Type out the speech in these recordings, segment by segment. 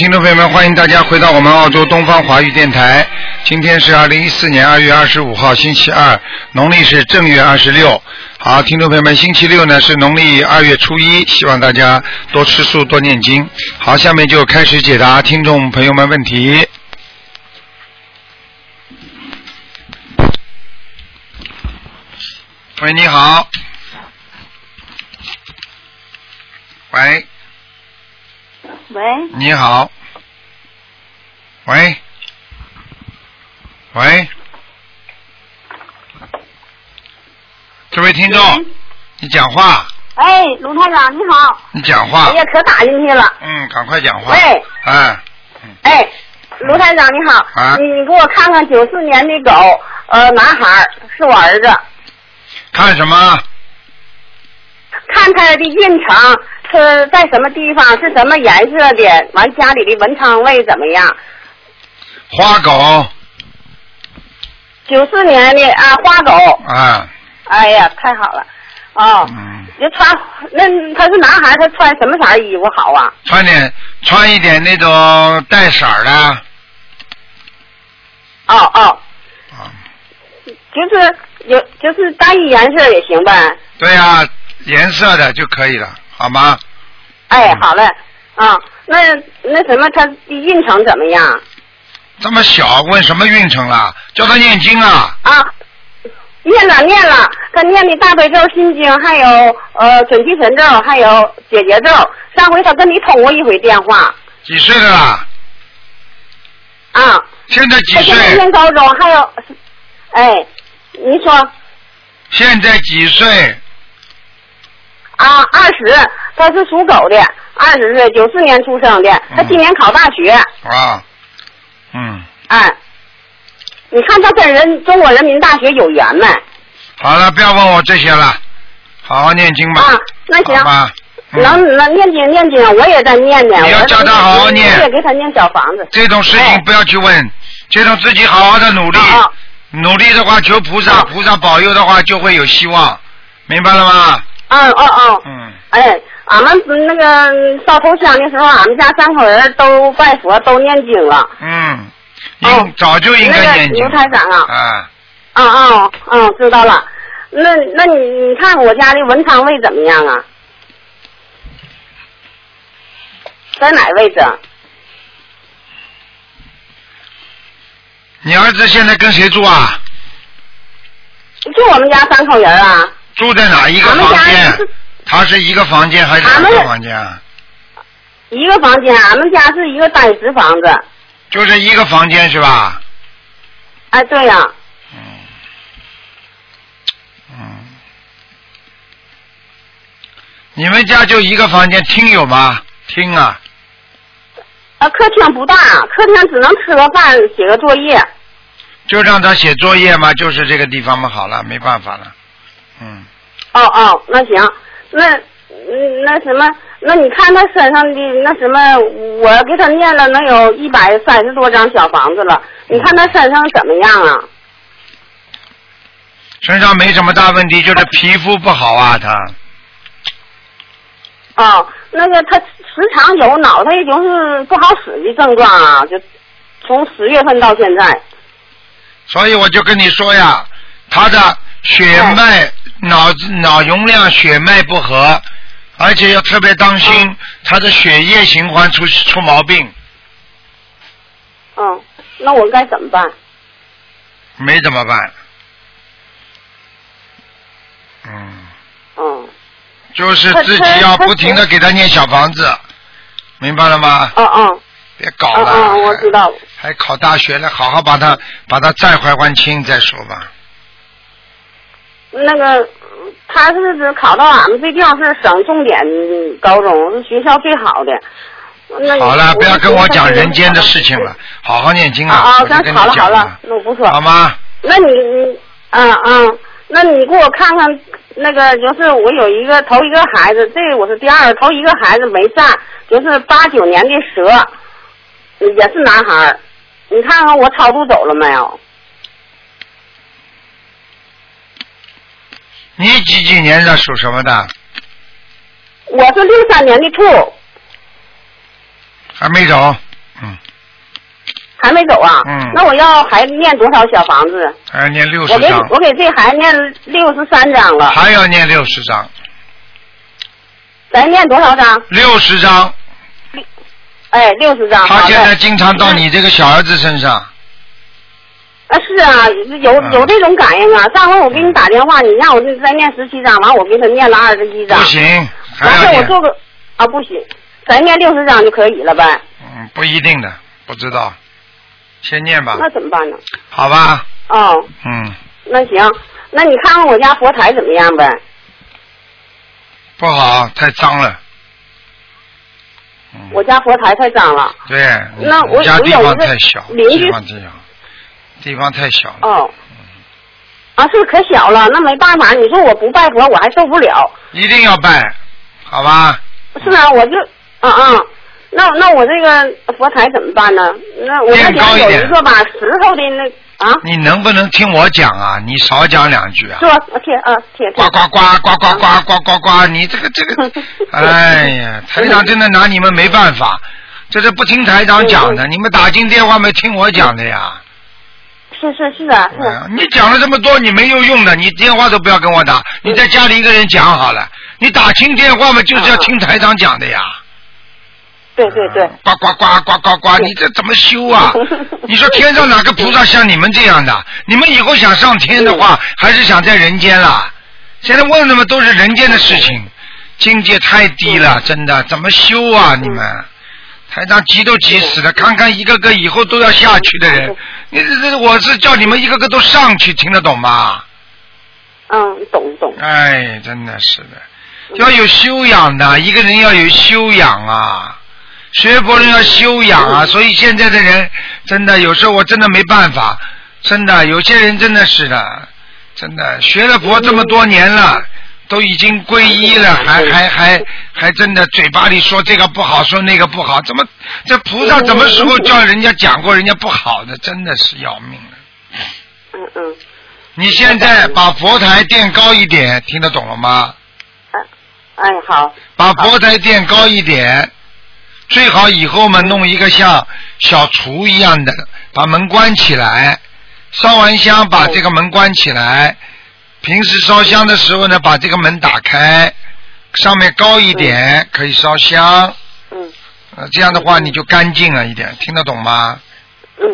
听众朋友们，欢迎大家回到我们澳洲东方华语电台。今天是二零一四年二月二十五号，星期二，农历是正月二十六。好，听众朋友们，星期六呢是农历二月初一，希望大家多吃素，多念经。好，下面就开始解答听众朋友们问题。喂，你好。喂，喂，你好。喂，喂，这位听众，你讲话，哎，卢台长你好，你讲话。哎，呀，可打进去了。嗯，赶快讲话。喂，哎，哎，卢台长你好，啊。你你给我看看九四年的狗，呃，男孩是我儿子，看什么？看他的运程是在什么地方，是什么颜色的，完家里的文昌位怎么样？花狗九四年的啊，花狗，啊，哎呀，太好了，哦，嗯，就穿那他是男孩，他穿什么色衣服好啊？穿点穿一点那种带色儿的哦哦，啊，就是有就是单一颜色也行呗。对呀、颜色的就可以了，好吗？哎嗯，好嘞，啊，那那什么，他的运程怎么样这么小问什么运程了？叫他念经啊！啊？念了念了，他念的大悲咒、心经，还有呃准提神咒，还有解结咒。上回他跟你通过一回电话几岁的啦？啊，现在几岁现在岁？念高中，还有，哎，你说现在几岁？啊，二十，他是属狗的，二十岁，九四年出生的，他今年考大学，啊，嗯，哎，你看他跟人中国人民大学有缘没？好了，不要问我这些了，好好念经吧。啊，那行好。吧。嗯能能念经念经，我也在念呢。你要我叫他好好念我也给他念小房子。这种事情哎不要去问，这种自己好好的努力，啊努力的话求菩萨，啊菩萨保佑的话就会有希望，明白了吗？嗯哦哦，嗯，哎，俺们那个烧头香的时候，俺们家三口人都拜佛，都念经了。嗯，应、哦早就应该念经。那个刘台长啊啊，嗯嗯嗯，知道了。那那你你看我家的文昌位怎么样啊？在哪位置？你儿子现在跟谁住啊？就我们家三口人啊。住在哪一个房间？他是一个房间还是两个房间啊？一个房间，俺们家是一个单室房子。就是一个房间是吧？哎，对呀、嗯，嗯，你们家就一个房间，厅有吗？厅啊，啊，客厅不大，客厅只能吃个饭、写个作业。就让他写作业嘛，就是这个地方嘛，好了，没办法了。嗯，哦哦，那行，那嗯那什么，那你看他身上的那什么，我给他念了能有一百三十多张小房子了，你看他身上怎么样啊？身上没什么大问题，就是皮肤不好啊，他。哦，那个他时常有脑袋就是不好使的症状啊，就从十月份到现在。所以我就跟你说呀，他的血脉、脑子脑容量、血脉不和，而且要特别当心他的血液循环出出毛病，嗯，那我该怎么办？没怎么办。嗯，嗯，就是自己要不停的给他念小房子，明白了吗？嗯嗯别搞了，嗯嗯，我知道。还考大学了，好好把他把他再还还清再说吧。那个，他是指考到俺们这地方是省重点高中，是学校最好的。好了，不要跟我讲人间的事事情了，好好念经啊啊，好了好了，那我不说。好吗？那你你嗯嗯，那你给我看看那个，就是我有一个头一个孩子，这我是第二个，头一个孩子没占，就是八九年的蛇，也是男孩儿。你看看我超度走了没有？你几几年的属什么的？我是六三年的兔，还没走，还没走啊？嗯那我要还念多少小房子？还要念六我给，我给这孩子念六十三张了，还要念六十张，咱念多少张？六十张。哎，六十张。他现在经常到你这个小儿子身上，啊，是啊，有嗯有这种感应啊。上回我给你打电话，你让我再念十七章，完我给他念了二十一章。不行，还完事要。我做个啊，不行，咱念六十章就可以了呗？嗯，不一定的，不知道，先念吧，那怎么办呢？好吧？哦，嗯，那行，那你看看我家佛台怎么样呗？不好，太脏了。嗯，我家佛台太脏了。对，那我家地方我有一个太小，邻居地方太小，了。哦。啊，是可小了，那没办法。你说我不拜佛，我还受不了。一定要拜，好吧？是啊，我就啊啊，那那我这个佛台怎么办呢？那我那垫高家有一个吧，石头的那啊，你能不能听我讲啊？你少讲两句啊是！吧？贴啊贴贴呱。呱呱呱呱呱呱呱呱！你这个这个，哎呀，台长真的拿你们没办法，这是不听台长讲的，你们打进电话没听我讲的呀？是是是啊是你讲了这么多，你没有用的，你电话都不要跟我打，你在家里一个人讲好了。你打听电话嘛，就是要听台长讲的呀。对对对。呱呱呱呱呱呱！你这怎么修啊？你说天上哪个菩萨像你们这样的？你们以后想上天的话，还是想在人间啦？现在问的嘛都是人间的事情，境界太低了，真的怎么修啊？你们台长急都急死了，看看一个个以后都要下去的人，你这这我是叫你们一个个都上去，听得懂吗？嗯，懂懂。哎，真的是的，要有修养的，一个人要有修养啊，学佛人要修养啊，所以现在的人真的有时候我真的没办法，真的有些人真的是的，真的学了佛这么多年了。都已经皈依了，还还还还真的嘴巴里说这个不好，说那个不好，怎么这菩萨什么时候叫人家讲过人家不好的？真的是要命了。嗯嗯。你现在把佛台垫高一点，听得懂了吗？哎好。把佛台垫高一点，最好以后嘛弄一个像小厨一样的，把门关起来，烧完香把这个门关起来。平时烧香的时候呢，把这个门打开，上面高一点，可以烧香。嗯。呃，这样的话你就干净了一点，听得懂吗？嗯。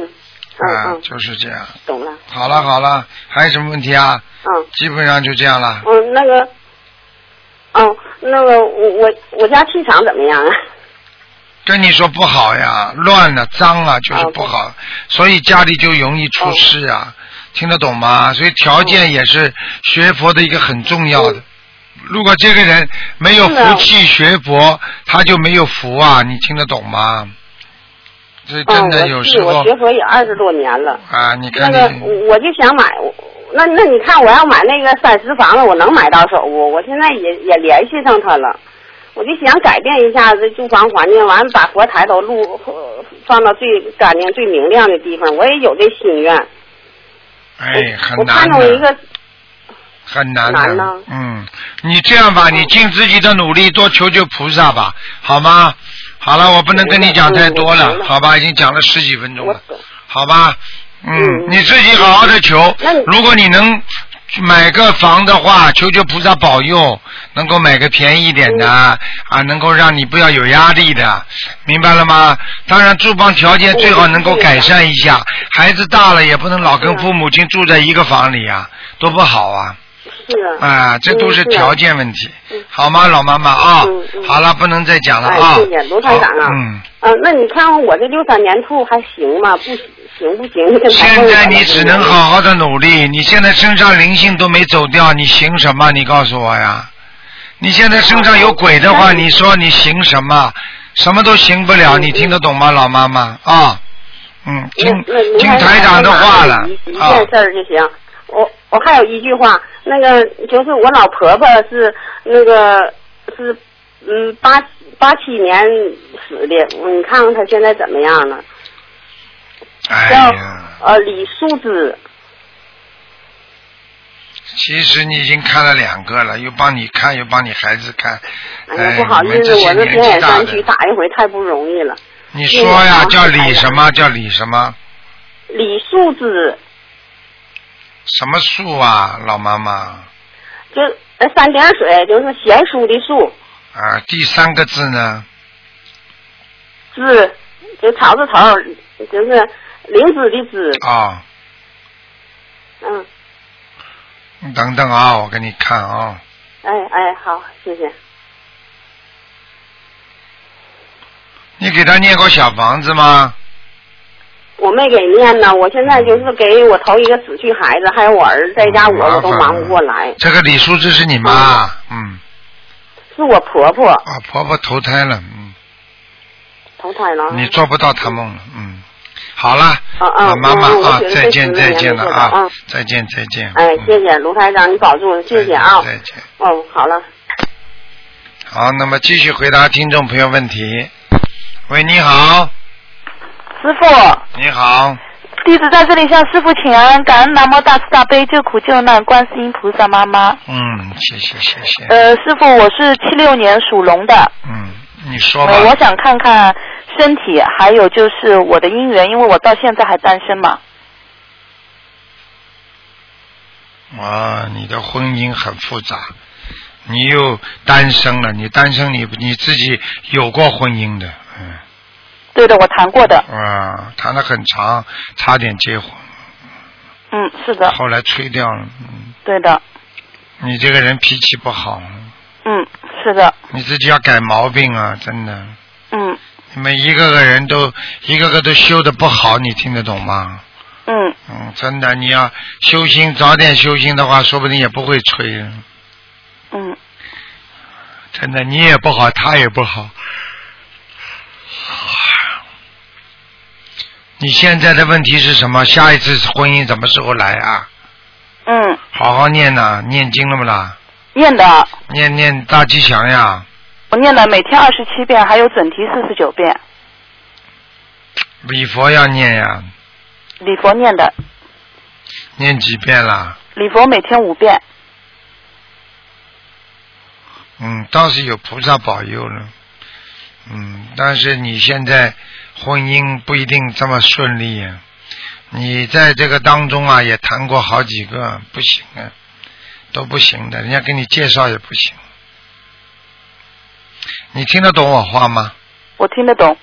嗯啊，嗯。就是这样。懂了。好了好了，还有什么问题啊？嗯。基本上就这样了。嗯，那个，哦，那个我我我家气场怎么样啊？跟你说不好呀，乱了、脏了，就是不好，所以家里就容易出事啊，听得懂吗？所以条件也是学佛的一个很重要的。如果这个人没有福气学佛，他就没有福啊，你听得懂吗？所以真的有时候、嗯、我学佛也二十多年了。啊，你看那个我就想买，那那你看我要买那个三十房子，我能买到手不？我现在也也联系上他了。我就想改变一下这住房环境，完了把佛台都录放到最干净、最明亮的地方。我也有这心愿。哎，很我看难到一个很难的。难嗯，你这样吧，你尽自己的努力，多求求菩萨吧，好吗？好了，我不能跟你讲太多了，好吧？已经讲了十几分钟了，好吧？嗯，嗯你自己好好的求。如果你能买个房的话，求求菩萨保佑，能够买个便宜一点的、嗯啊，能够让你不要有压力的，明白了吗？当然，住房条件最好能够改善一下。孩子大了也不能老跟父母亲住在一个房里啊，多不好啊！是啊。啊，这都是条件问题嗯，好吗，老妈妈啊好了，不能再讲了哎啊。谢谢卢台长啊好嗯。啊、那你看看我这六三年兔还行吗？不行不行？现在你只能好好的努力，你现在身上灵性都没走掉，你行什么？你告诉我呀！你现在身上有鬼的话，你你说你行什么？什么都行不了，嗯你听得懂吗，老妈妈啊？嗯，听听台台长的话了一件事儿就行。我我还有一句话，那个就是我老婆婆是那个是嗯八八七年死的，你看看她现在怎么样了？哎呃李素子，其实你已经看了两个了，又帮你看，又帮你孩子看。哎呀哎不好意思，我这年纪大天眼山区，打一回太不容易了。你说呀，叫李什么？叫李什么？李树子，什么树啊，老妈妈？就呃三点水，就是贤淑的淑，啊，第三个字呢？字，就草字头，就是灵子的子。啊，嗯，你等等啊，我给你看啊。哎哎，好，谢谢。你给他念过小房子吗？我没给念呢，我现在就是给我头一个死去孩子，还有我儿子在家，我我都忙不过来。这个李叔这是你妈，嗯，是我婆婆啊，婆婆投胎了，嗯，投胎了。你做不到他梦了，嗯，好了，啊啊妈妈啊，再见再见了啊嗯，再见再见。哎，嗯谢谢卢台长，你保重，谢谢啊。再见。哦，好了。好，那么继续回答听众朋友问题。喂，你好，师傅，你好，弟子在这里向师傅请安，感恩南无大慈大悲救苦救难观世音菩萨妈妈。嗯，谢谢谢谢，呃，师傅，我是七六年属龙的，嗯，你说吧。呃，，我想看看身体，还有就是我的姻缘，因为我到现在还单身嘛。啊，你的婚姻很复杂，你又单身了，你单身你你自己有过婚姻的，嗯，对的，我谈过的。啊，谈的很长，差点结婚，嗯，是的，后来吹掉了，嗯，对的。你这个人脾气不好，嗯，是的。你自己要改毛病啊，真的，嗯你们一个个人都一个个都修的不好，你听得懂吗？嗯，嗯，真的，你要修心，早点修心的话，说不定也不会吹。嗯，真的，你也不好，他也不好。你现在的问题是什么？下一次婚姻什么时候来啊？嗯，好好念呐、念经了不啦？念的，念念大吉祥呀，我念的每天二十七遍，还有准提四十九遍，礼佛要念呀，礼佛念的，念几遍啦？礼佛每天五遍。嗯，倒是有菩萨保佑了。嗯，但是你现在婚姻不一定这么顺利呀。你在这个当中啊，也谈过好几个，不行啊，都不行的，人家给你介绍也不行。你听得懂我话吗？我听得懂。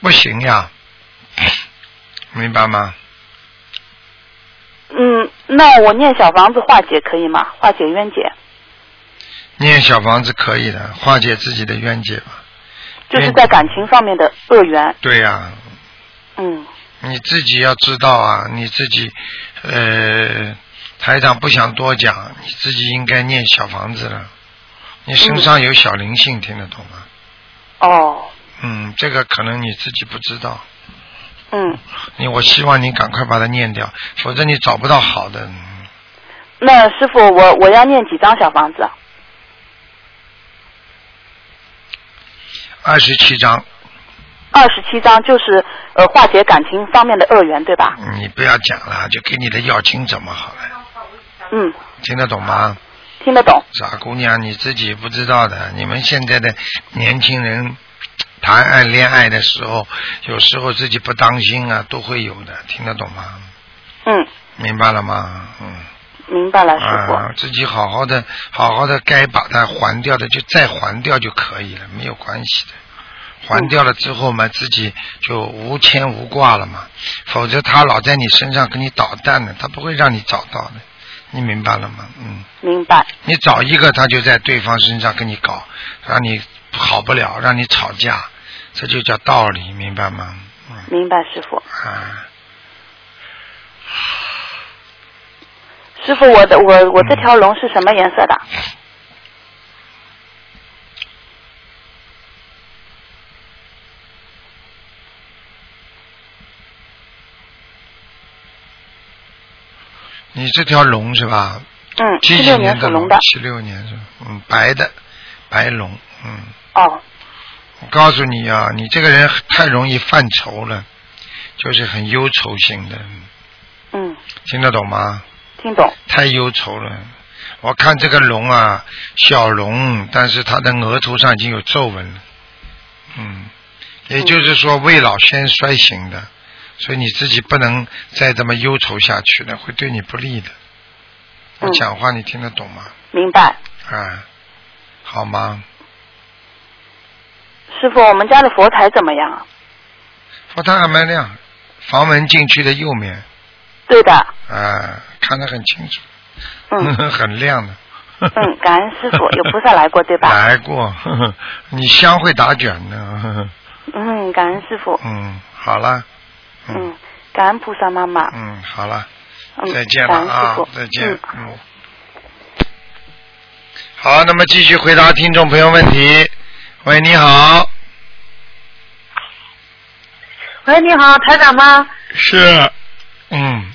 不行呀，明白吗？嗯，那我念小房子化解可以吗？化解冤结，念小房子可以的，化解自己的冤结吧。就是在感情方面的恶缘。对呀、嗯你自己要知道啊，你自己，呃，台长不想多讲，你自己应该念小房子了。你身上有小灵性，听得懂吗？哦，嗯，这个可能你自己不知道。嗯，你我希望你赶快把它念掉，否则你找不到好的。那师傅，我我要念几张小房子？二十七章，二十七章，就是呃化解感情方面的恶缘，对吧？你不要讲了，就给你的要经怎么好了，嗯，听得懂吗？听得懂。傻姑娘，你自己不知道的。你们现在的年轻人谈爱恋爱的时候，有时候自己不当心啊，都会有的，听得懂吗？嗯，明白了吗？嗯。明白了，师傅。啊，自己好好的，好好的，该把它还掉的就再还掉就可以了，没有关系的。还掉了之后嘛，自己就无牵无挂了嘛。否则他老在你身上给你捣蛋呢，他不会让你找到的。你明白了吗？嗯。明白。你找一个，他就在对方身上跟你搞，让你好不了，让你吵架，这就叫道理，明白吗？嗯明白，师傅。啊，师傅，我的我我这条龙是什么颜色的？你这条龙是吧？嗯，几几七六年龙属龙的。七六年是吧？嗯，白的，白龙，嗯。哦，我告诉你啊，你这个人太容易犯愁了，就是很忧愁型的，嗯，听得懂吗？听懂。太忧愁了。我看这个龙啊，小龙，但是它的额头上已经有皱纹了。嗯，也就是说未老先衰型的，所以你自己不能再这么忧愁下去了，会对你不利的。我嗯讲话你听得懂吗？明白。啊，好吗？师傅，我们家的佛台怎么样啊？佛台还蛮亮，房门进去的右面，对的，啊，看得很清楚，嗯 很亮的。嗯，感恩师傅，有菩萨来过对吧？来过，呵 呵你香会打卷的。呵呵嗯，感恩师傅，嗯，好了。嗯嗯，感恩菩萨妈妈，嗯，好了，嗯，再见了感恩师啊，，再见。嗯，嗯。好，那么继续回答听众朋友问题。喂，你好，喂，你好，台长吗？是，嗯，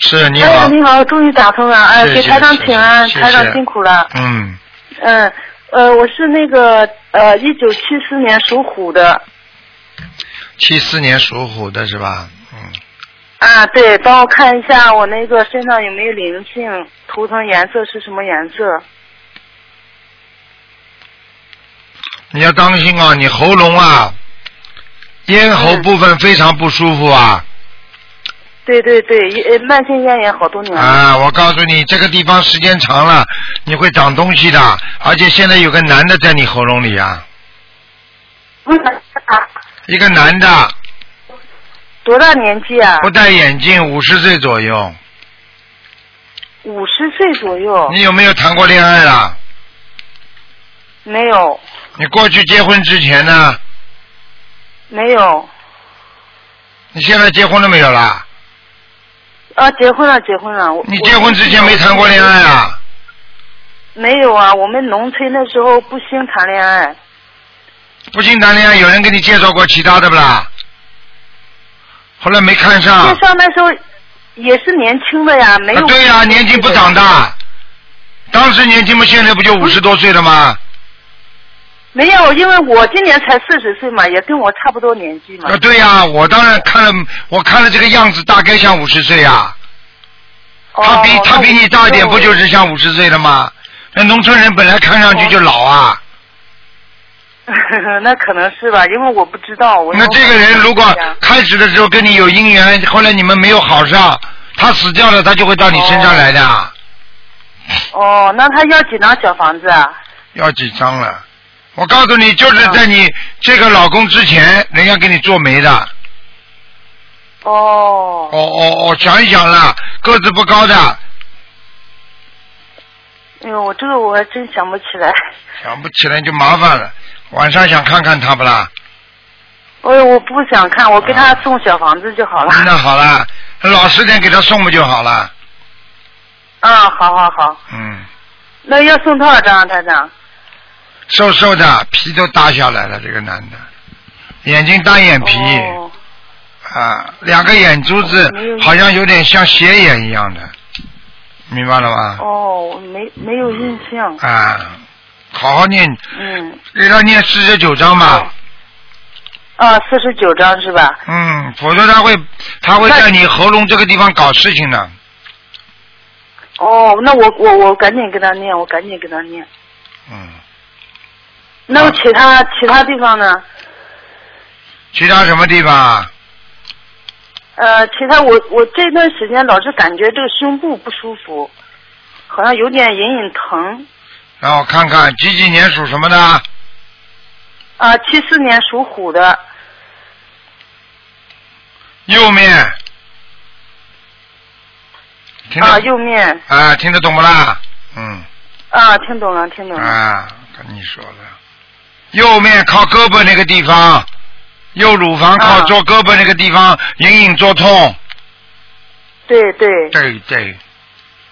是你哎呀，好，你好，终于打通了，哎，谢谢给台长请安，谢谢台长辛苦了。嗯，嗯，呃，我是那个呃，一九七四年属虎的，七四年属虎的是吧？嗯，啊，对，帮我看一下我那个身上有没有灵性，图腾颜色是什么颜色？你要当心啊，你喉咙啊，咽喉部分非常不舒服啊。对对对，呃慢性咽炎好多年了。啊，我告诉你，这个地方时间长了，你会长东西的，而且现在有个男的在你喉咙里啊，嗯，一个男的多大年纪啊？不戴眼镜，五十岁左右。五十岁左右。你有没有谈过恋爱啦？没有，你过去结婚之前呢？没有。你现在结婚了没有啦？啊，结婚了，结婚了。你结婚之前没谈过恋爱？啊？没有啊，我们农村那时候不兴谈恋爱。不兴谈恋爱，有人给你介绍过其他的不啦？后来没看上。介绍那时候也是年轻的呀，没有。啊对呀、年轻不长大。当时年轻嘛，现在不就五十多岁了吗？没有，因为我今年才四十岁嘛，也跟我差不多年纪嘛啊，。对呀、我当然看了，我看了这个样子，大概像五十岁呀。他比哦他比你大一点，不就是是？像五十岁了吗？那农村人本来看上去就老啊。那可能是吧，因为我不知道。我那这个人如果开始的时候跟你有姻缘，后来你们没有好上，他死掉了，他就会到你身上来的。哦，那他要几张小房子啊？要几张了？我告诉你，就是在你这个老公之前，人家给你做媒的。哦，哦哦哦，想一想啦，个子不高的，哎呦，我这个我还真想不起来。想不起来就麻烦了。晚上想看看他不啦？哎呦，我不想看，我给他送小房子就好了。那好了，老实点给他送不就好了？啊，好好好，嗯，那要送多少张啊，台长？瘦瘦的，皮都耷下来了，这个男的，眼睛单眼皮、哦，啊，两个眼珠子好像有点像斜眼一样的，明白了吗？哦，我没没有印象。啊，好好念，嗯，给他念四十九章吧。啊，四十九章是吧？嗯，否则他会他会在你喉咙这个地方搞事情的。哦，那我我我赶紧给他念，我赶紧给他念。嗯，那么其他其他地方呢？其他什么地方啊？呃，其他我我这段时间老是感觉这个胸部不舒服，好像有点隐隐疼。让我看看几几年属什么的？啊，七四年属虎的，右面。听得啊，右面，啊，听得懂不啦？嗯啊，听懂了，听懂了。啊，跟你说了，右面靠胳膊那个地方，右乳房靠啊左胳膊那个地方隐隐作痛。对对，对对，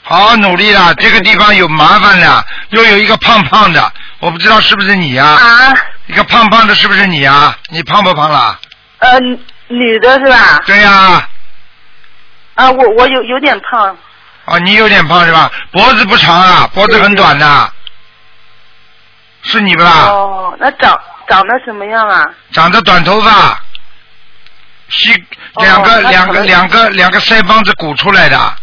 好好努力啦！这个地方有麻烦了，又有一个胖胖的，我不知道是不是你呀、啊，一个胖胖的，是不是你呀、你胖不胖了？呃，女女的是吧？对呀、啊，我我有有点胖，哦，你有点胖是吧？脖子不长啊，脖子很短的，是你不啦？哦，那长长得什么样啊？长得短头发，膝哦两个、两个两个两个腮帮子鼓出来的，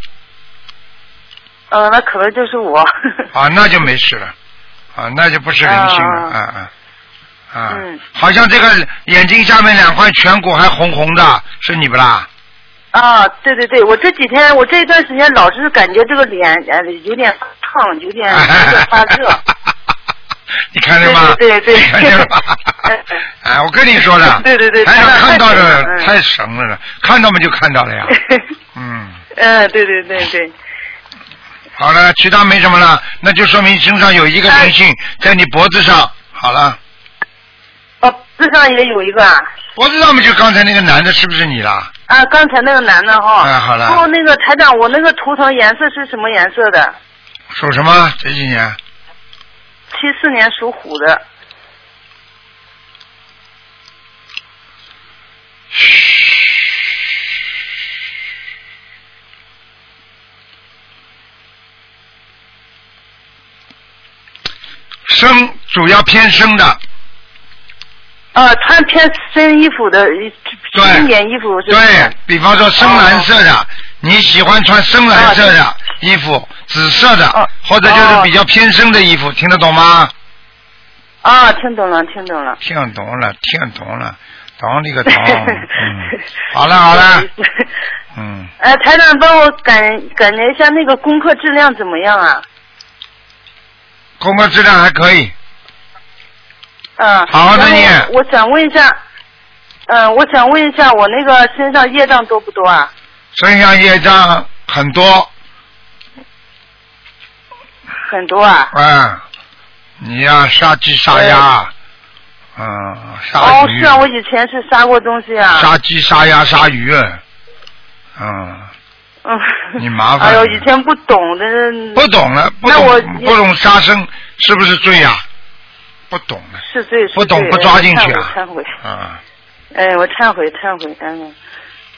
呃，那可能就是我。啊，那就没事了，啊，那就不是灵性了，啊啊啊啊，嗯好像这个眼睛下面两块颧骨还红红的，是你不啦？啊，对对对，我这几天我这一段时间老是感觉这个脸呃有点烫，有点 有点发热。你看见吗？对对对对看见了吗嗯？哎，我跟你说的，对对对台上台上看到的了嗯太神了了，看到嘛就看到了呀。嗯，嗯，对对对对，好了，其他没什么了，那就说明身上有一个灵性在你脖子上。好了，哦，这上也有一个啊。脖子上面就刚才那个男的，是不是你啦？啊，刚才那个男的哈。哎好了后，那个台长，我那个图腾颜色是什么颜色的？属什么？这几年？七四年属虎的。深主要偏深的，呃，穿偏深衣服的，经典衣服？对比方说深蓝色的，你喜欢穿深蓝色的衣服，紫色的，哦或者就是比较偏深的衣服，听得懂吗？啊，听懂了，听懂了。听懂了，听懂了，懂你个懂。嗯，好了好了，嗯，呃，台长帮我感感觉一下那个功课质量怎么样啊？功课质量还可以，嗯。好好的然后念我想问一下，嗯、我想问一下，我那个身上业障多不多啊？身上业障很多，很多啊。嗯，你呀、杀鸡杀鸭，嗯，杀哦，是啊，我以前是杀过东西啊。杀鸡杀鸭杀鱼，嗯，嗯。你麻烦 哎呦，以前不懂的。不懂了，不懂不懂杀生是不是罪呀、不懂了，是罪是罪。不懂不抓进去哎啊忏悔。啊，哎，我忏悔忏悔，嗯。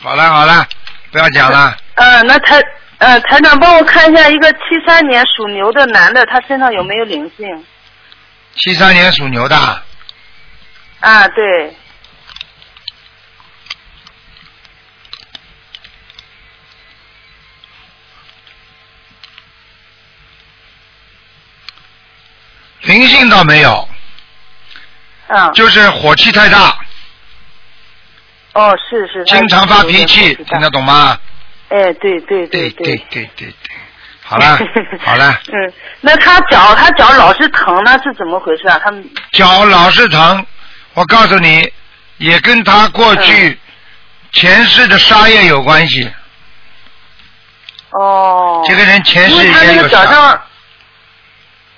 好了好了，不要讲了，呃，那台呃台长帮我看一下一个七三年属牛的男的，他身上有没有灵性？七三年属牛的，啊，对。灵性倒没有。嗯就是火气太大。哦是是经常发脾气听得懂吗？哎对对对对对。对对好了 好了。嗯那他脚他脚老是疼那是怎么回事啊？他脚老是疼我告诉你也跟他过去前世的杀业有关系。哦。这个人前世他那个脚上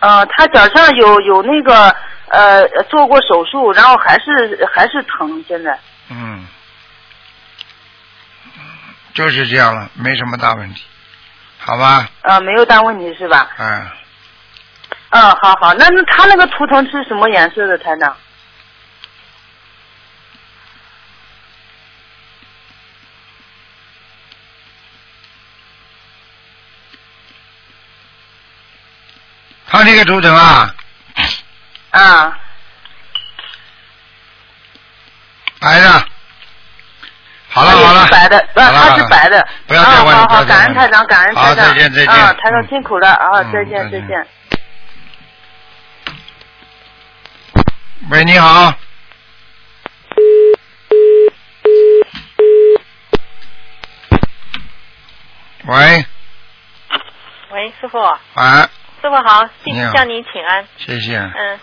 呃，他脚上有有那个呃做过手术，然后还是还是疼，现在。嗯，就是这样了，没什么大问题，好吧？呃，没有大问题是吧？嗯，嗯，好好，那那他那个图腾是什么颜色的，台长？他这个图腾啊，啊，白的。好了好了，白的，不，好了他是白的。不要再问了啊、好好，不要再问了感恩台长，感恩台长。再见再见啊，台长嗯辛苦了啊，嗯再见再见。喂，你好。喂，喂，师傅，哎，师傅好，你好向您请安。谢谢。嗯，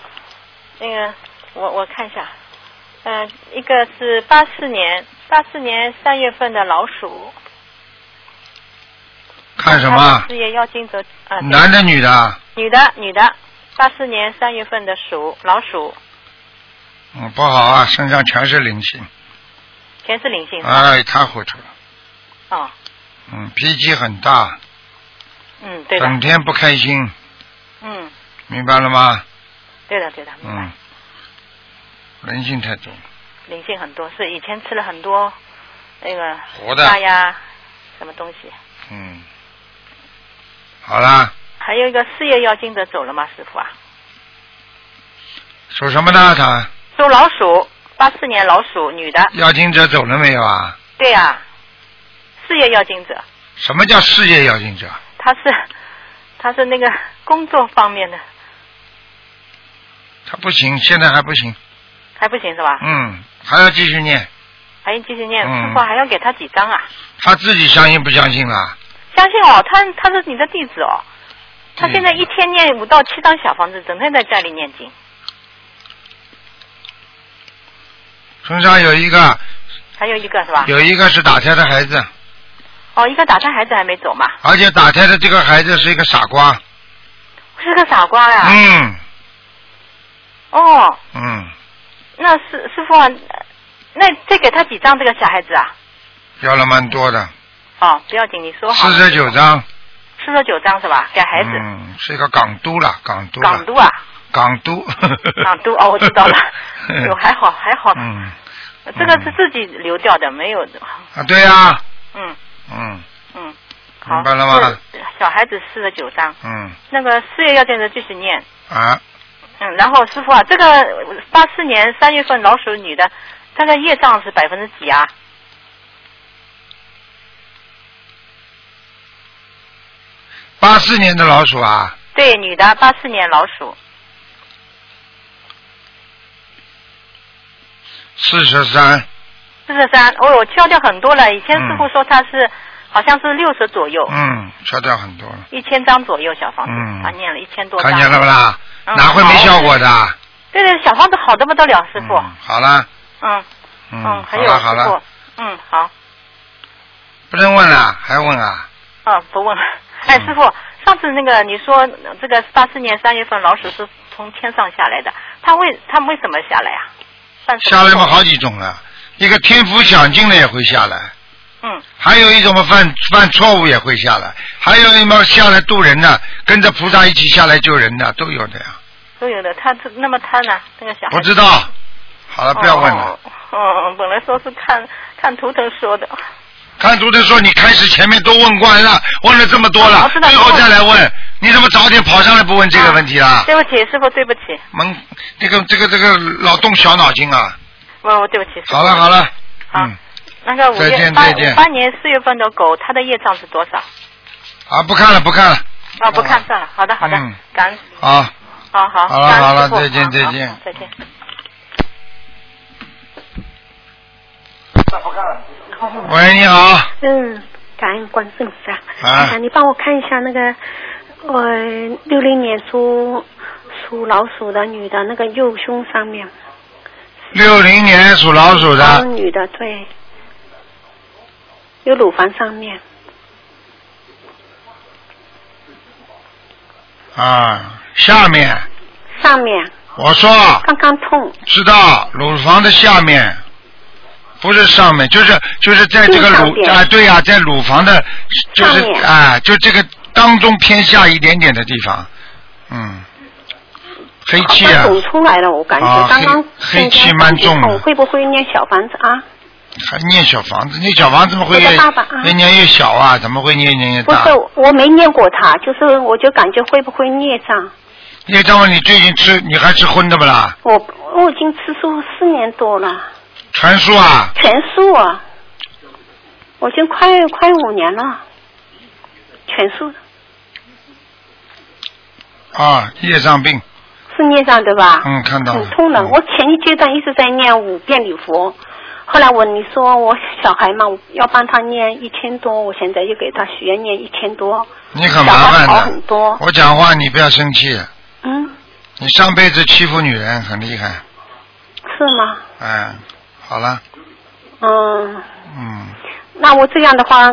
那个我我看一下，嗯、一个是八四年，八四年三月份的老鼠。看什么？事业要经者啊，男的女的？女的女的，八四年三月份的鼠老鼠，嗯，不好啊，身上全是灵性，全是灵性。哎，一塌糊涂了。哦，嗯，脾气很大，嗯，对，整天不开心，嗯，明白了吗？对的对的，明白。嗯，灵性太重，灵性很多，是以前吃了很多那个活的大呀什么东西。嗯，好啦，还有一个事业要经者走了吗，师傅啊？属什么的？他属老鼠，八四年老鼠，女的。要经者走了没有啊？对呀、事业要经者，什么叫事业要经者？他是他是那个 工作方面的，他不行，现在还不行。还不行是吧？嗯，还要继续念，还要继续念，嗯师傅还要给他几张啊？他自己相信不相信啊？相信哦，他他是你的弟子哦，他现在一天念五到七张小房子，整天在家里念经。身上有一个，还有一个是吧？有一个是打胎的孩子，哦，一个打胎孩子还没走嘛，而且打胎的这个孩子是一个傻瓜。是个傻瓜呀。嗯哦，嗯，那师师傅啊，那再给他几张这个小孩子啊？要了蛮多的，哦，不要紧，你说好了。四十九。张。四十九张是吧？给孩子。嗯，是一个港都了，港都。港都啊，港都。港都哦，我知道了。有还好还好，嗯这个是自己流掉的，没有。啊，对呀、嗯嗯嗯，好。明白了吗小孩子四十九张，嗯那个四月要见的继续念。啊，嗯，然后师傅啊，这个八四年三月份老鼠女的，她的业障是百分之几啊？八四年的老鼠啊，对，女的，八四年老鼠。四十三，四十三，哦我，敲掉很多了。以前师傅说他是、好像是六十左右，嗯，消掉很多了，一千张左右小房子，嗯她念了一千多张。看见了不啦？嗯哪会没效果的？对对，小房子好的不得了，师傅。嗯，好了，嗯嗯，嗯，还有师傅嗯好，不能问了，还问啊？嗯不问了。哎，嗯师傅，上次那个你说这个八四年三月份老鼠是从天上下来的，他为他为什么下来啊？下来嘛好几种了，一个天福享尽了也会下来，嗯还有一种嘛犯犯错误也会下来，还有一嘛下来渡人的，跟着菩萨一起下来救人的都有的呀。都有的。他那么他呢？那个小孩不知道，好了，不要问了。哦，哦本来说是看看图腾说的。看图腾说你开始前面都问惯了，问了这么多了最后再来问，你怎么早点跑上来不问这个问题啦？对不起，师傅，对不起，蒙这个这个这个老动小脑筋啊！哦，对不起，好了好了，好嗯，那个五月八见再见八年四月份的狗，它的业障是多少？啊不看了不看了，啊，不看算了。好的好的嗯，感恩。好，好好。好了好了再见再见再见。喂你好，嗯，感恩观世音菩萨。啊你帮我看一下那个，我，六零年属属老鼠的女的那个右胸上面，六零年属老鼠哦，的，女的对，有乳房上面，啊，下面。上面。我说。刚刚痛，知道乳房的下面，不是上面，就是就是在这个乳啊，对呀、在乳房的，就是啊，就这个当中偏下一点点的地方，嗯，黑气啊，肿出来了，我感觉、啊刚刚黑黑气蛮重的会不会念小房子啊？还念小房子，念小房子怎么会啊越念越小啊？怎么会念念越大不是？，我没念过他，就是我就感觉会不会孽障？孽障问你最近吃你还吃荤的不啦？我我已经吃素四年多了。全素啊？全素啊，我已经快快五年了，全素啊，业障病，是念上对吧？嗯，看到了。很痛的。嗯我前一阶段一直在念五遍礼佛，后来我你说我小孩嘛，我要帮他念一千多，我现在又给他许愿念一千多。你很麻烦的很多。我讲话你不要生气，嗯，你上辈子欺负女人很厉害，是吗？嗯，好了，嗯，嗯，那我这样的话，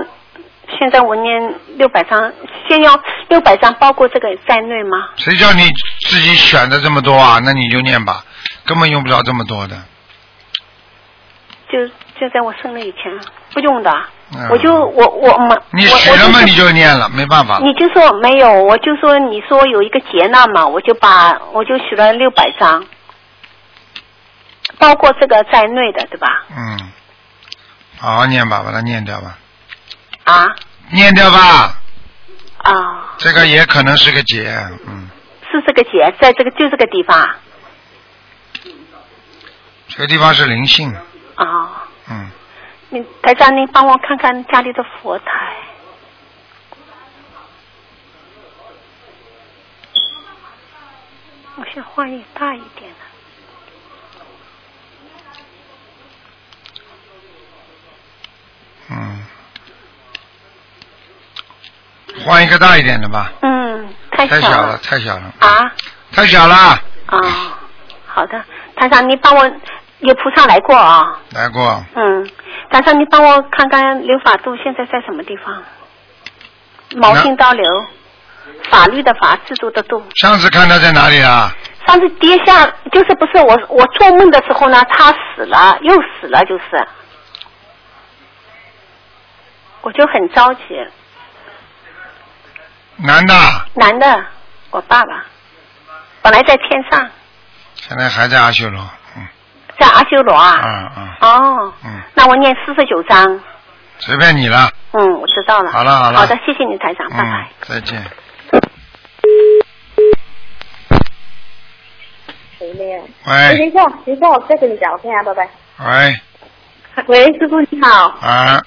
现在我念六百张，先要六百张，包括这个在内吗？谁叫你自己选的这么多啊？那你就念吧，根本用不着这么多的。就就在我生了以前不用的，嗯我就我我们你我许了嘛，你就念了，没办法。你就说没有，我就说你说有一个劫难嘛，我就把我就许了六百张，包括这个在内的，对吧？嗯，好好念吧，把它念掉吧，啊？念掉吧，啊，这个也可能是个劫，嗯，是这个劫，在这个就这个地方。啊这个地方是灵性，啊。嗯，你台长，您帮我看看家里的佛台。我想换一大一点的。换一个大一点的吧，嗯，太太小小了，太小了，啊太小了。啊，好的，台长，你帮我有菩萨来过啊、来过，嗯，台长，你帮我看看刘法度现在在什么地方？毛巾刀流，法律的法，制度的度。上次看他在哪里啊？上次跌下，就是不是我我做梦的时候呢，他死了，又死了，就是，我就很着急。男的，男的，我爸爸，本来在天上，现在还在阿修罗。嗯在阿修罗啊。嗯嗯哦，嗯，那我念四十九章。随便你了。嗯，我知道了。好了好了好的，谢谢你台长，拜拜。嗯，再见。谁的呀？喂等一下，等一下，我再跟你讲，我看一下，拜拜。喂喂，师傅你好。啊，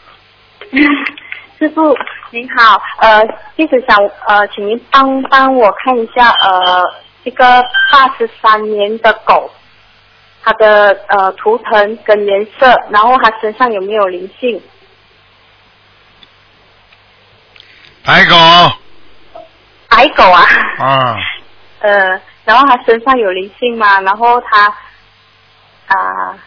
师傅您好，呃，就是想呃，请您帮帮我看一下呃，一个八十三年的狗，它的呃图腾跟颜色，然后它身上有没有灵性？白狗白狗啊，啊，呃，然后它身上有灵性吗？然后它啊。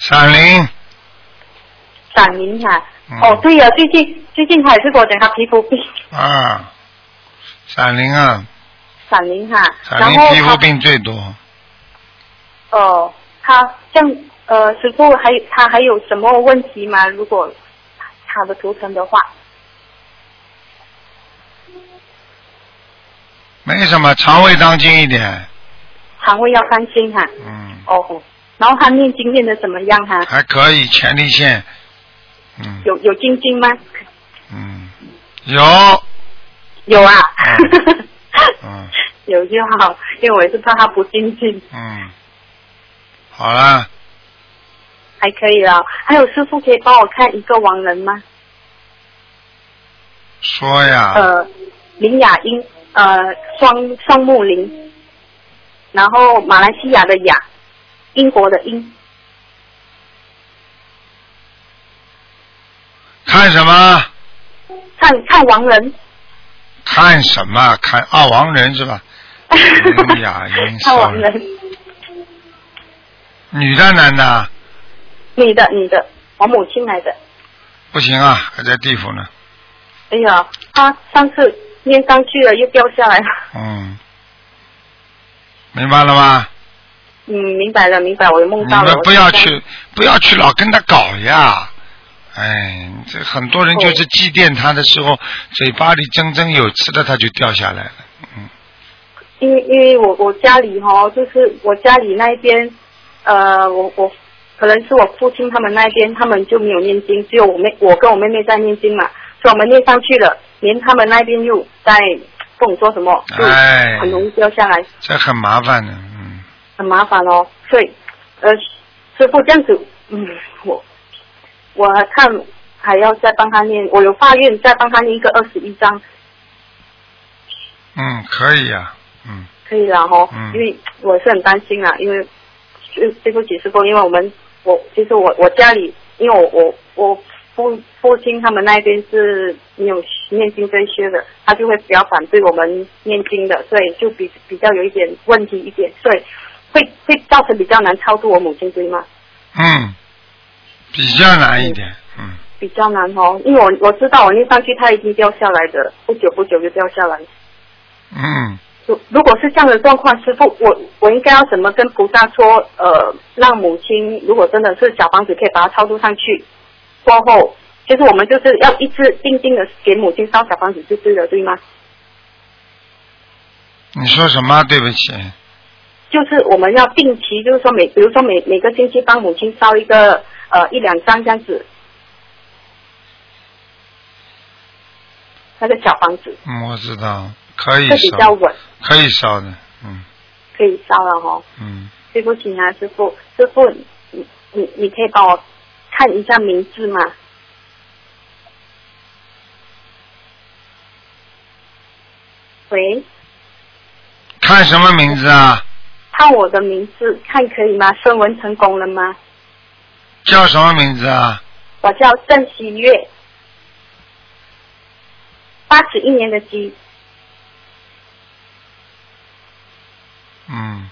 闪灵闪灵哈、嗯。哦，对呀、最近最近他也是给我讲他皮肤病，啊，闪灵啊，闪灵哈、闪灵皮肤病最多。哦，他像呃，师傅还他还有什么问题吗？如果他的图腾的话，没什么，肠胃当心一点，肠胃要当心哈、嗯，哦，然后他念经念的怎么样哈、还可以，前列腺，嗯。有有精进吗？嗯，有，有啊。嗯。有就好，因为我也是怕他不精进，嗯，好啦，还可以了。还有师傅可以帮我看一个亡人吗？说呀，呃，林雅英，呃，双双木林，然后马来西亚的雅，英国的英，看什么？看看亡人，看什么？看二王人是吧？林雅英看亡人，女的男的？女的女的，我母亲来的。不行啊，还在地府呢。哎呀，他上次念上去了，又掉下来了。嗯，明白了吗？嗯，明白了，明白，我又梦到了。们不要去，不要去老跟他搞呀。哎，这很多人就是祭奠他的时候，嘴巴里真真有吃的，他就掉下来了。嗯，因为因为我我家里哈、就是我家里那一边，呃，我我可能是我父亲他们那边，他们就没有念经，只有我妹我跟我妹妹在念经嘛，所以我们念上去了，连他们那边又在跟我说什么，就哎很容易掉下来，这很麻烦的。嗯，很麻烦哦。所以，呃，师傅这样子，嗯，我我看还要再帮他念，我有发愿再帮他念一个二十一章，嗯，可以呀、嗯，可以了哈、嗯。因为我是很担心啊，因为对对不起师傅，因为我们我其实我我家里，因为我我我父父亲他们那边是没有念经这一些的，他就会比较反对我们念经的，所以就比比较有一点问题一点，所以会会造成比较难超度我母亲对吗？嗯，比较难一点。嗯，比较难哦，因为我我知道我念上去它已经掉下来的，不久不久就掉下来。嗯，如如果是这样的状况，师傅，我我应该要怎么跟菩萨说？呃，让母亲如果真的是小房子，可以把它超度上去，过后，就是我们就是要一直定定的给母亲烧小房子就对了，对吗？你说什么？对不起。就是我们要定期，就是说每，比如说每每个星期帮母亲烧一个呃一两张这样子，那个小房子，嗯，我知道，可以这比较烧，稳，可以烧的。嗯可以烧了哈、嗯，对不起啊，师傅，师傅，你你你可以帮我看一下名字吗？喂，看什么名字啊？看我的名字，看可以吗？升文成功了吗？叫什么名字啊？我叫郑希月，八十一年的鸡。嗯。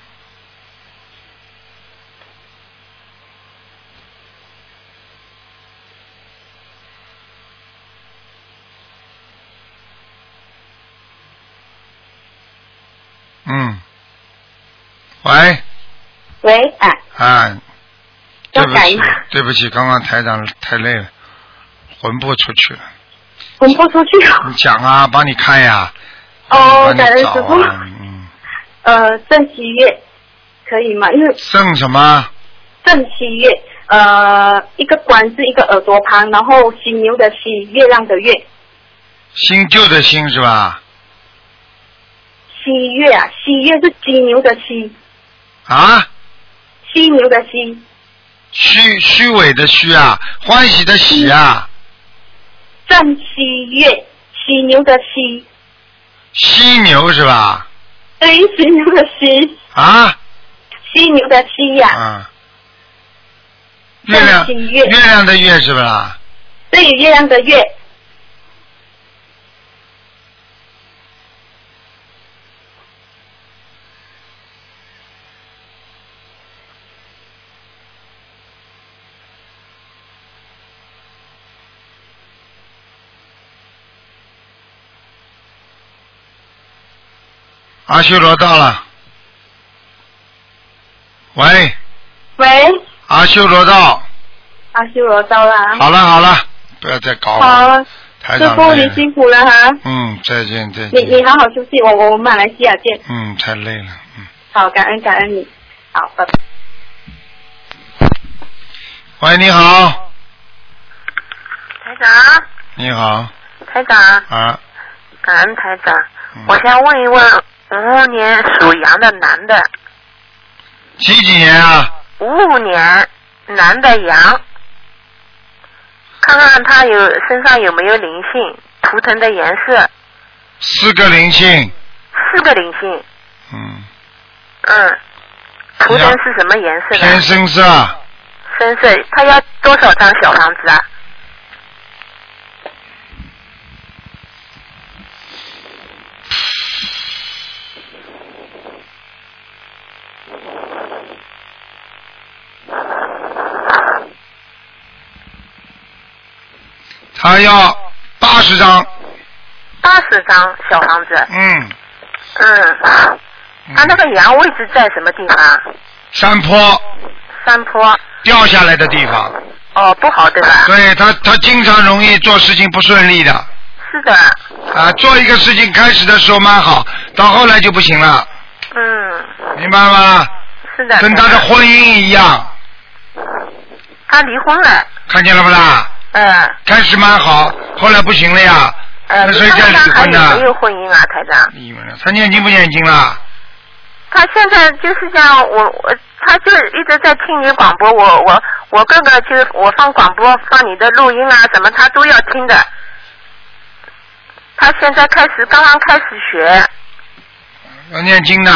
嗯。喂。喂，啊，啊。对不起要改吗，对不起，刚刚台长太累了，魂魄出去了。魂不出去。你讲啊，帮你看呀。哦帮你感恩找师傅啊嗯，呃，正七月，可以吗？因为正什么？正七月，呃，一个官是一个耳朵旁，然后犀牛的犀，月亮的月，新旧的新是吧？西月啊，西月是犀牛的犀，啊，犀牛的犀，虚虚伪的虚啊，欢喜的喜啊，郑希月，犀牛的犀，犀牛是吧？对，犀牛的犀，啊？犀牛的犀呀、啊，月亮月月亮的月是吧？对，月亮的月，阿修罗到了。喂，喂，阿修罗到，阿修罗到了。好了好了，不要再搞好了，，台师傅你。辛苦了哈，嗯，再见再见你你见。好好休息，我我们马来西亚见。嗯，太累了。嗯，好，感恩感恩你，好，拜拜。喂，你好，台长，你好台长，啊，感恩台长。嗯我想问一问，五五年属羊的男的，几几年啊？五五年男的羊，看看他有身上有没有灵性，图腾的颜色，四个灵性，四个灵性，嗯，嗯，图腾是什么颜色的偏的？深色，深色，他要多少张小房子啊？他要八十张，八十张小房子，嗯，嗯，他那个羊位置在什么地方？山坡。山坡，掉下来的地方，哦，不好对吧？对他，他经常容易做事情不顺利的，是的，啊，做一个事情开始的时候蛮好，到后来就不行了，嗯，明白吗？是的。跟他的。婚姻一样，他离婚了，看见了不啦？嗯，开始蛮好，后来不行了呀，嗯，那谁叫还婚的有没？有婚姻啊，台长？离婚了，他念经不念经了？他现在就是这样，我我他就一直在听你广播，我我我哥哥就我放广播放你的录音啊什么，他都要听的。他现在开始刚刚开始学，要念经的，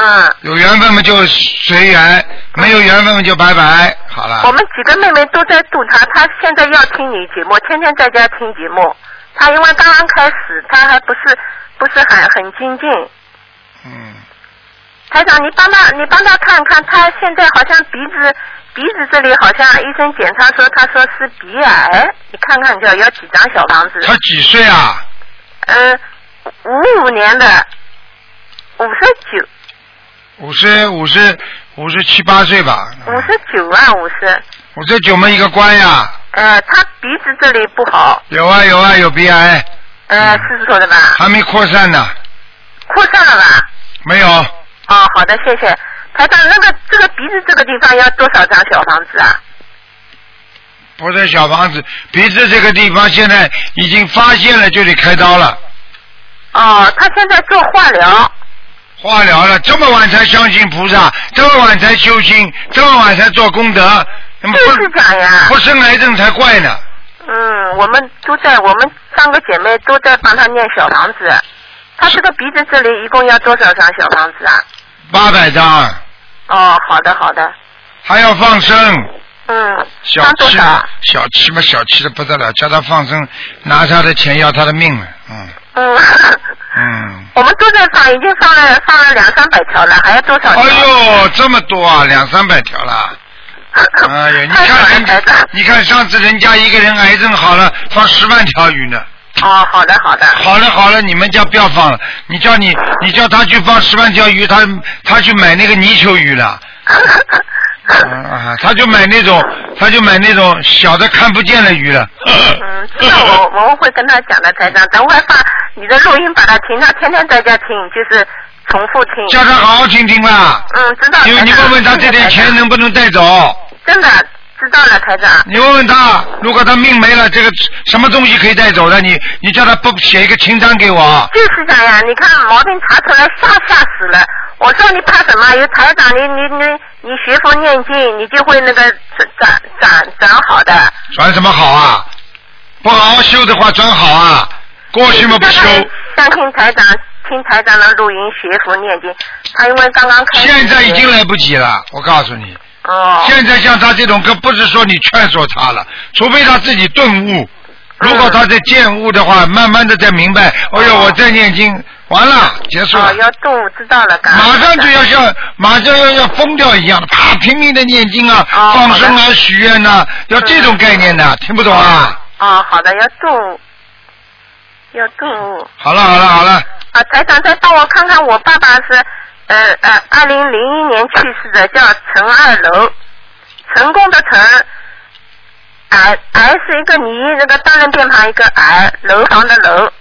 嗯，有缘分嘛就随缘，没有缘分嘛就拜拜，好了。我们几个妹妹都在度他，他现在要听你节目，天天在家听节目。他因为刚刚开始，他还不是不是很很精进。嗯，台长，你帮他，你帮他看看，他现在好像鼻子鼻子这里好像医生检查说，他说是鼻癌，你看看就要几张小房子？他几岁啊？嗯，五五年的，五十九，五十五十五十七八岁吧，五十九啊，五十。五十九嘛一个关呀，呃，他鼻子这里不好，有啊有啊有鼻癌，呃，是说的吧？还没扩散呢，扩散了吧？没有，哦，好的，谢谢。台长，那个这个鼻子这个地方要多少张小房子啊？不是小房子，鼻子这个地方现在已经发现了，就得开刀了，哦，他现在做化疗。化疗了，这么晚才相信菩萨，这么晚才修心，这么晚才做功德，那么就是假呀不。生癌症才怪呢。嗯，我们都在，我们三个姐妹都在帮他念小房子。他这个鼻子这里一共要多少张小房子啊？八百张，哦，好的好的，还要放生。嗯，小少？，小气嘛，小气的不得了，叫他放生，拿他的钱要他的命了，嗯嗯，嗯。我们都在放，已经放了放了两三百条了，还要多少条？哎呦，这么多啊，两三百条了。哎呀，你看人，你看上次人家一个人癌症好了，放十万条鱼呢。哦，好的好的。好了好了，你们家不要放了，你叫你你叫他去放十万条鱼，他他去买那个泥鳅鱼了。嗯啊，他就买那种，他就买那种小的看不见的鱼了。嗯，知道 我我们会跟他讲的，台长。等会儿发你的录音把它听，他天天在家听，就是重复听。叫他好好听听啦。嗯，知道。因为你问问他这点钱能不能带走？真的知道了，台长。你问问他，如果他命没了，这个什么东西可以带走的？你你叫他不写一个清单给我。就是这样，你看毛病查出来，吓吓死了。我说你怕什么？有台长，你你你你学佛念经，你就会那个转转转好的。转什么好啊？不好好修的话，转好啊。过去嘛不修，相信台长，听台长的录音学佛念经。他因为刚刚开始。现在已经来不及了。我告诉你，哦。现在像他这种，可不是说你劝说他了，除非他自己顿悟。如果他在见悟的话，慢慢的在明白。哎呦，我在念经，完了，结束了哦，。要动物知道了，马上就要像马上要要疯掉一样的，啪拼命的念经啊，哦放生啊，许愿呐，要这种概念的，听不懂啊？哦，好的，要动物，要动物。好了好了好了，啊，台长，再帮我看看，我爸爸是呃呃，二零零一年去世的，叫陈二楼，成功的成，儿儿是一个泥，那个单人边旁一个儿，楼房的楼。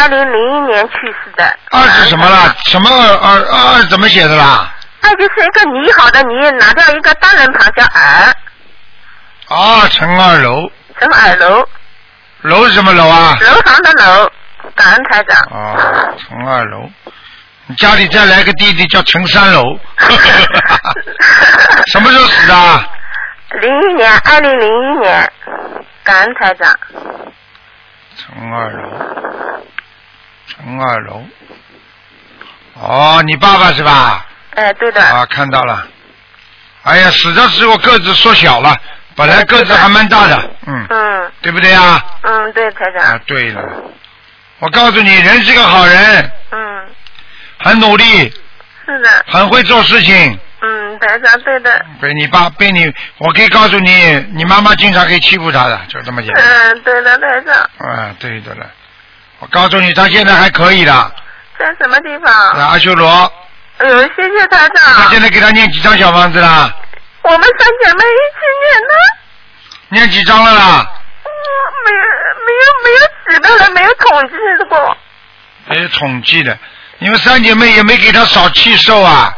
二零零一年去世的。二是什么啦？什么二二二怎么写的啦？二就是一个你好的你，拿掉一个单人旁叫矮，啊，陈二楼，陈二楼，楼是什么楼啊？楼房的楼，感恩台长。啊，陈二楼，你家里再来个弟弟叫陈三楼，什么时候死的啊？零一年，二零零一年，感恩台长。陈二楼，陈二龙，哦，你爸爸是吧？哎，对的。啊，看到了。哎呀，死的时候个子缩小了，本来个子还蛮大的，嗯，嗯对不对啊？嗯，对，台长。啊，对了，我告诉你，人是个好人，嗯，很努力，是的。很会做事情。嗯，台长，对的。被你爸被你，我可以告诉你，你妈妈经常可以欺负他的，就这么简单。嗯，对的，台长。啊，对的了。我告诉你，他现在还可以的，在什么地方？在阿修罗。哎呦，谢谢台他。现在给他念几张小房子啦？我们三姐妹一起念呢。念几张了啦？嗯，没有没有没有几个人没有统计过。没有统计的，你们三姐妹也没给他少气受啊。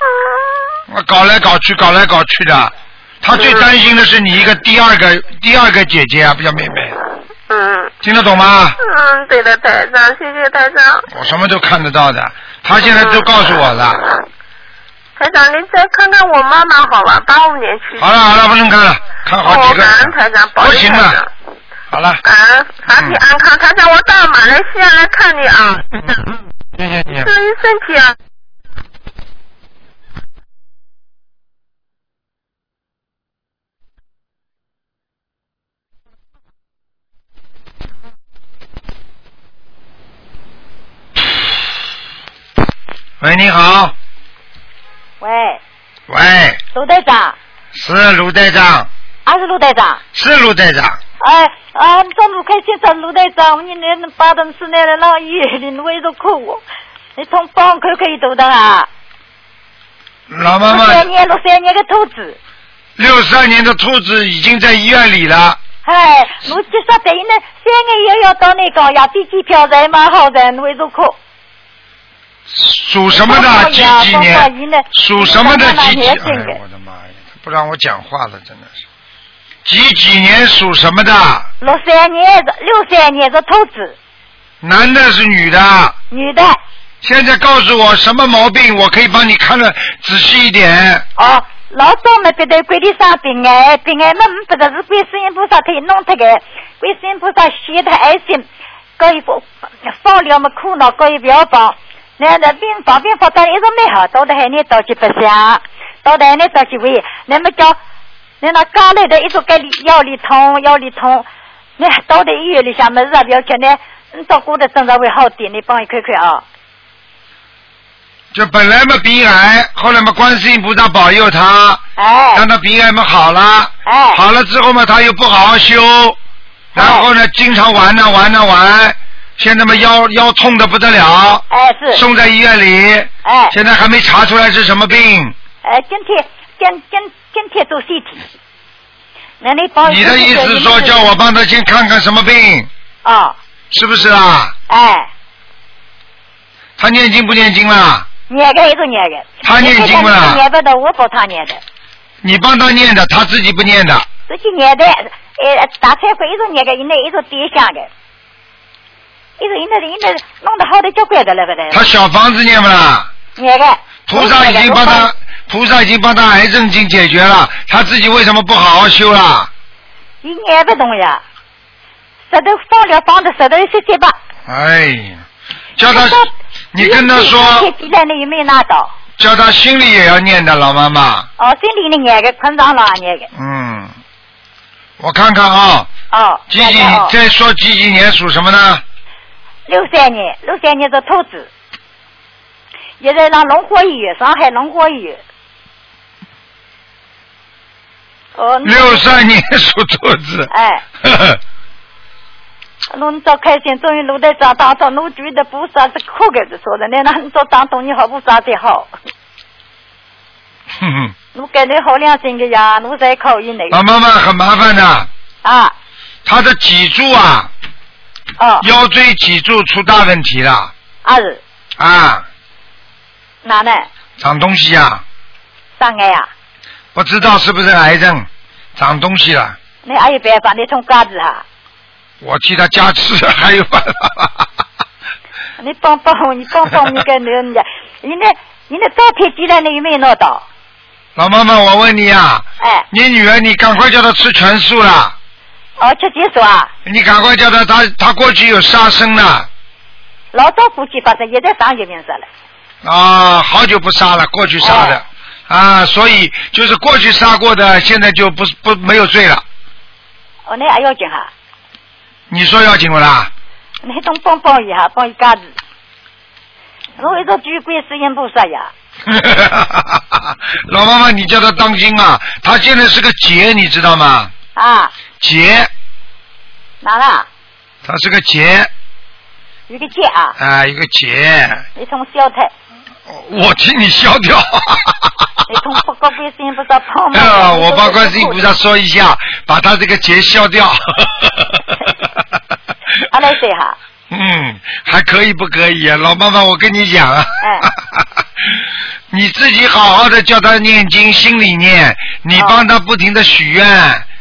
嗯。我搞来搞去，搞来搞去的。他最担心的是你一个第二个第二个姐姐啊，不叫妹妹，嗯听得懂吗？嗯，对的，台长，谢谢台长。我什么都看得到的，他现在都告诉我了。台长，您再看看我妈妈好吧？八五年去世。好了好了，不能看了，看好哦，几个感恩台长，保佑不行了。好了，感恩身体安康。台长，我到马来西亚来看你啊，谢谢你。注意身体啊。喂，你好，喂，喂，卢队长，是卢队长，啊是卢队长。是卢队长，哎，啊，张卢开先生，卢队长，你那巴东市那的老医院里为了哭我，你从帮可可以读的啊？老妈妈。六三年六三年的兔子，六三年的兔子已经在医院里了，哎，我就说等于呢，三个月要到那个呀，飞机票才蛮好的，为了哭。属什么的？几几年？属什么的？几几？哎呀，我的妈呀！他不让我讲话了，真的是。几几年属什么的？六三年的，六三年的兔子，男的是女的？女的。现在告诉我什么毛病，我可以帮你看的仔细一点。哦，老早嘛，别在鬼里上病哎，病哎，那不得是观世音菩萨给弄他个，观世音菩萨显他爱心，搞一不放了么苦恼，搞一不要帮，那那病房病房到一直没好，到的还念到去不响，到的还念到几位，那么叫那那刚来的一直该腰里痛腰里痛，那到的医院里向么事啊不要紧呢，你照顾的症状会好点，你帮我看看啊。就本来嘛鼻癌，后来嘛观世音菩萨保佑他，哎，让他鼻癌嘛好了，好了之后嘛他又不好好修，然后呢经常玩呢玩呢玩，现在嘛腰腰痛的不得了，哎是，送在医院里，哎，现在还没查出来是什么病，哎，今天今今今天做 CT，那你帮你的意思说叫我帮他先看看什么病，啊，是不是啊？哎，他念经不念经啦？念个一直念个，他念经不啦念不到，我帮他念的，你帮他念的，他自己不念的，自己念的，呃，大忏悔一直念个，一直一直点香的，一直一直一直弄得好的交关的了，不得。他小房子念不啦？念个。菩萨已经帮他，菩萨已经帮他癌症已经解决了，他自己为什么不好好修啦？你念不动呀，舌头放了放的舌头些结巴。哎呀，叫他，你跟他说，你有没有拿到？叫他心里也要念的，老妈妈。哦，心里的念个，碰上了念个。嗯，我看看啊，哦。几几再说几几年属什么呢？六三年，六三年的兔子，也在那龙华医院，上海龙华医院。哦。六三年属兔子。哎。呵呵侬早开心，终于卢台长当中，侬觉得菩萨是可个子说的，那那你做当中你好菩萨才好，哼哼，侬感觉好良心的呀，侬才可以那个。老妈妈很麻烦的，啊，他的脊柱啊，哦，腰椎脊柱出大问题了啊是，啊，哪呢？长东西啊，长癌呀，不知道是不是癌症，长东西了。你还有办法？你从嘎子啊，我替他加持，还有办法。你帮帮我，你帮帮你个那人家，你那你那照片寄来，你有没有拿到？老妈妈，我问你啊，哎，你女儿，你赶快叫她吃全素了，哦，吃几素啊？你赶快叫他，他他过去有杀生的老早夫妻发生，也在上月份杀了。啊，好久不杀了，过去杀的、啊，所以就是过去杀过的，现在就不不没有罪了。哦，那还要紧哈，你说要紧不啦？你东帮帮一下，帮一家子。我一个举观世音菩萨呀，老妈妈，你叫他当心啊，他现在是个劫，你知道吗？啊，劫，哪了？它是个劫有个姐啊，啊，一个劫。你从小太，我替你消掉。你从不高观世音菩萨帮忙。啊，我帮观世音菩萨说一下，把他这个结消掉。阿来谁哈？嗯，还可以不可以啊？老妈妈，我跟你讲啊，你自己好好的叫他念经，心里念，你帮他不停的许愿、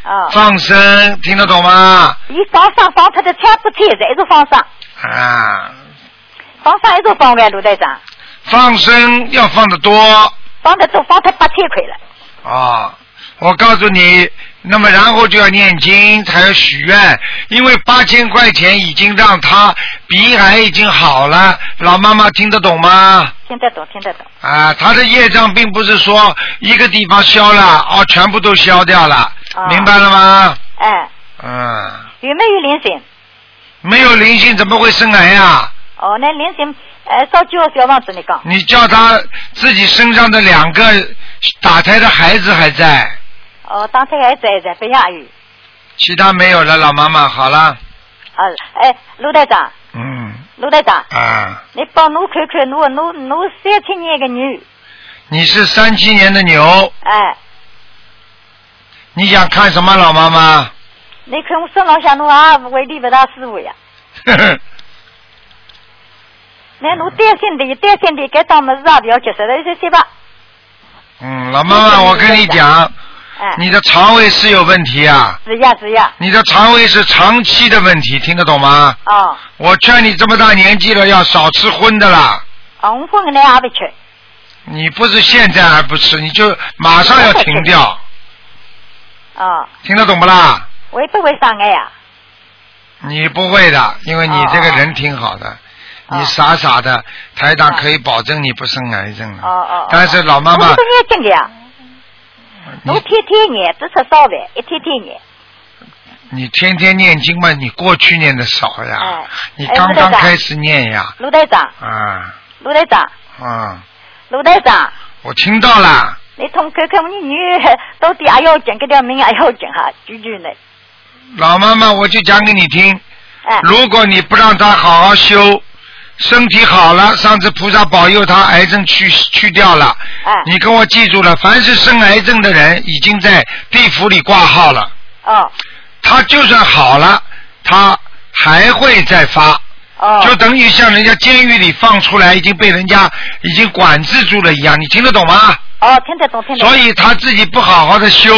啊，放生，听得懂吗？你放上放他的全部天是，一直放上，啊，放上一直放完，卢队长，放生要放得多放的多放他八千块了。啊！我告诉你，那么然后就要念经，还要许愿，因为八千块钱已经让他鼻癌已经好了。老妈妈听得懂吗？听得懂，听得懂。啊，他的业障并不是说一个地方消了，哦，全部都消掉了，啊明白了吗？哎，嗯，有没有灵性？没有灵性怎么会生癌呀、哦，那灵性，呃，烧几号小房子你讲？你叫他自己身上的两个打胎的孩子还在，哦，当天还在在不亚于。其他没有了。老妈妈，好了，啊，哎，卢队长，嗯卢队长，啊，你帮我看看，我我我三七年的牛，你是三七年的牛，哎，你想看什么，老妈妈？你看我身浪向侬啊，为理不大师傅呀。呵呵那侬担心的，担心的，该当么子啊，不要接受了，这些吧。嗯，老妈妈，我跟你讲，哎，你的肠胃是有问题啊，是呀是呀，你的肠胃是长期的问题，听得懂吗？哦，我劝你这么大年纪了，要少吃荤的啦。红荤不吃，你不是现在还不吃，你就马上要停掉，哦，听得懂不啦？会不会伤害呀？你不会的，因为你这个人挺好的，你傻傻的，台长可以保证你不生癌症了。哦哦哦。但是老妈妈我，都念经的呀，我天天念，只吃烧饭，一天天念。你天天念经嘛，你过去念的少呀，哎。你刚刚开始念呀，卢台长，啊。卢台长，啊，卢台长，我听到了，你同看看你女到底还要紧，这条命还要紧哈，句句呢。老妈妈，我就讲给你听，哎。如果你不让她好好修，身体好了，上次菩萨保佑他癌症去去掉了，哎。你跟我记住了，凡是生癌症的人，已经在地府里挂号了。哦。他就算好了，他还会再发。哦。就等于像人家监狱里放出来，已经被人家已经管制住了一样，你听得懂吗？哦，听得懂，听得懂。所以他自己不好好的修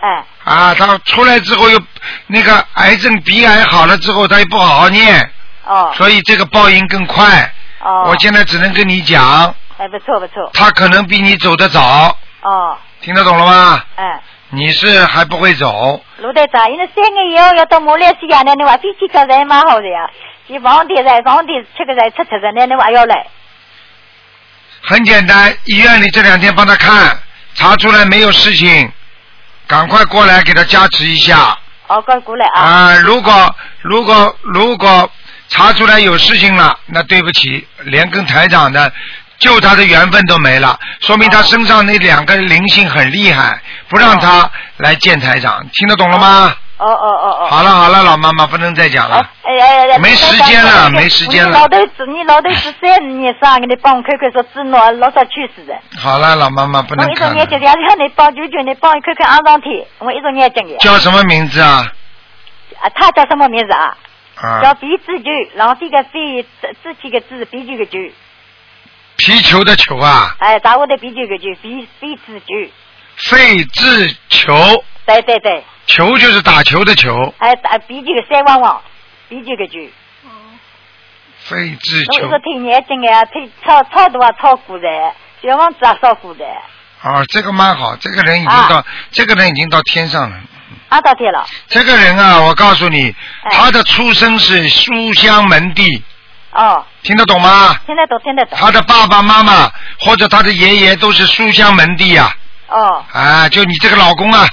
哎，啊，他出来之后又那个癌症鼻癌好了之后，他又不好好念，哦。所以这个报应更快。哦。我现在只能跟你讲，哎，不错不错。他可能比你走得早，哦，听得懂了吗？哎，你是还不会走，卢队长，因为三个以后要到马来西亚呢，你话飞机票才蛮好的呀，去房地产房地吃个菜吃吃的，那你还要来。很简单，医院里这两天帮他看，查出来没有事情，赶快过来给他加持一下。哦，快过来啊。啊，如果如果如果查出来有事情了，那对不起，连跟台长的救他的缘分都没了，说明他身上那两个灵性很厉害，不让他来见台长，听得懂了吗？哦哦哦哦。好了好了，老妈妈不能再讲了。哎哎哎，没时间了没时间了老头子，你老头子三年生，你帮我看看说子脑老早去世的。好了，老妈妈不我一能看了。种眼睛，让你帮舅舅，你帮我看看安上天，我一种眼睛的。叫什么名字啊？啊，他叫什么名字啊？啊叫鼻子球，然后这个飞，字字体个字，鼻球个球。皮球的球啊，哎，打我的皮球个球，鼻鼻子球。费字球，对对对，球就是打球的球，哎打皮球个三汪汪，皮球个球。费字球我一个挺年轻的，挺超超多啊，超过的，小王子啊，超过的，啊，这个蛮好，这个人已经到，这个人已经到天上了。啊，到天了。这个人啊，我告诉你，哎他的出生是书香门第，哦，听得懂吗？听得懂，听得懂。他的爸爸妈妈或者他的爷爷都是书香门第呀、哦啊，就你这个老公啊，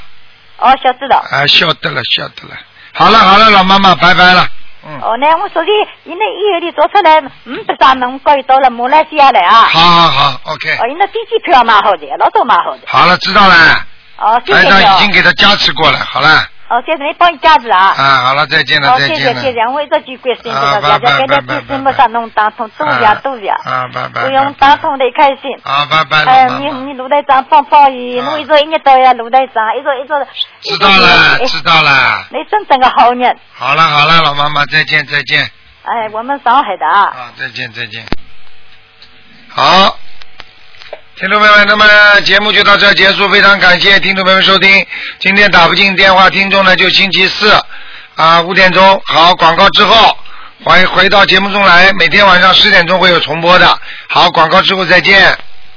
哦，晓得了。啊，晓得了，晓得了。好了好了，老妈妈，拜拜了。嗯哦，那我说的，因为医院里做出来，嗯，不啥门可以到了马来西亚来啊。好好好，OK。哦，因为飞机票蛮好的，老早蛮好的。好了，知道了。哦，谢谢。长已经给他加持过了，好了。哦，谢谢你帮你加持啊。啊，好了，再见了，再见了。谢谢谢谢，我一直就关心这啊个，大家给拜拜他提醒不上弄打通，多呀多呀。啊，拜拜。不用打通的开心。啊，拜拜，哎。你你卢台长帮帮伊，我一直一日到呀卢台长，一直一直。知道了，知道了。你真正个好人。好了好了，老妈妈，再见再见。哎，我们上海的啊。啊，再见再见。好，听众朋友们，那么节目就到这结束，非常感谢听众朋友们收听。今天打不进电话，听众呢就星期四啊五点钟。好，广告之后回回到节目中来，每天晚上十点钟会有重播的。好，广告之后再见。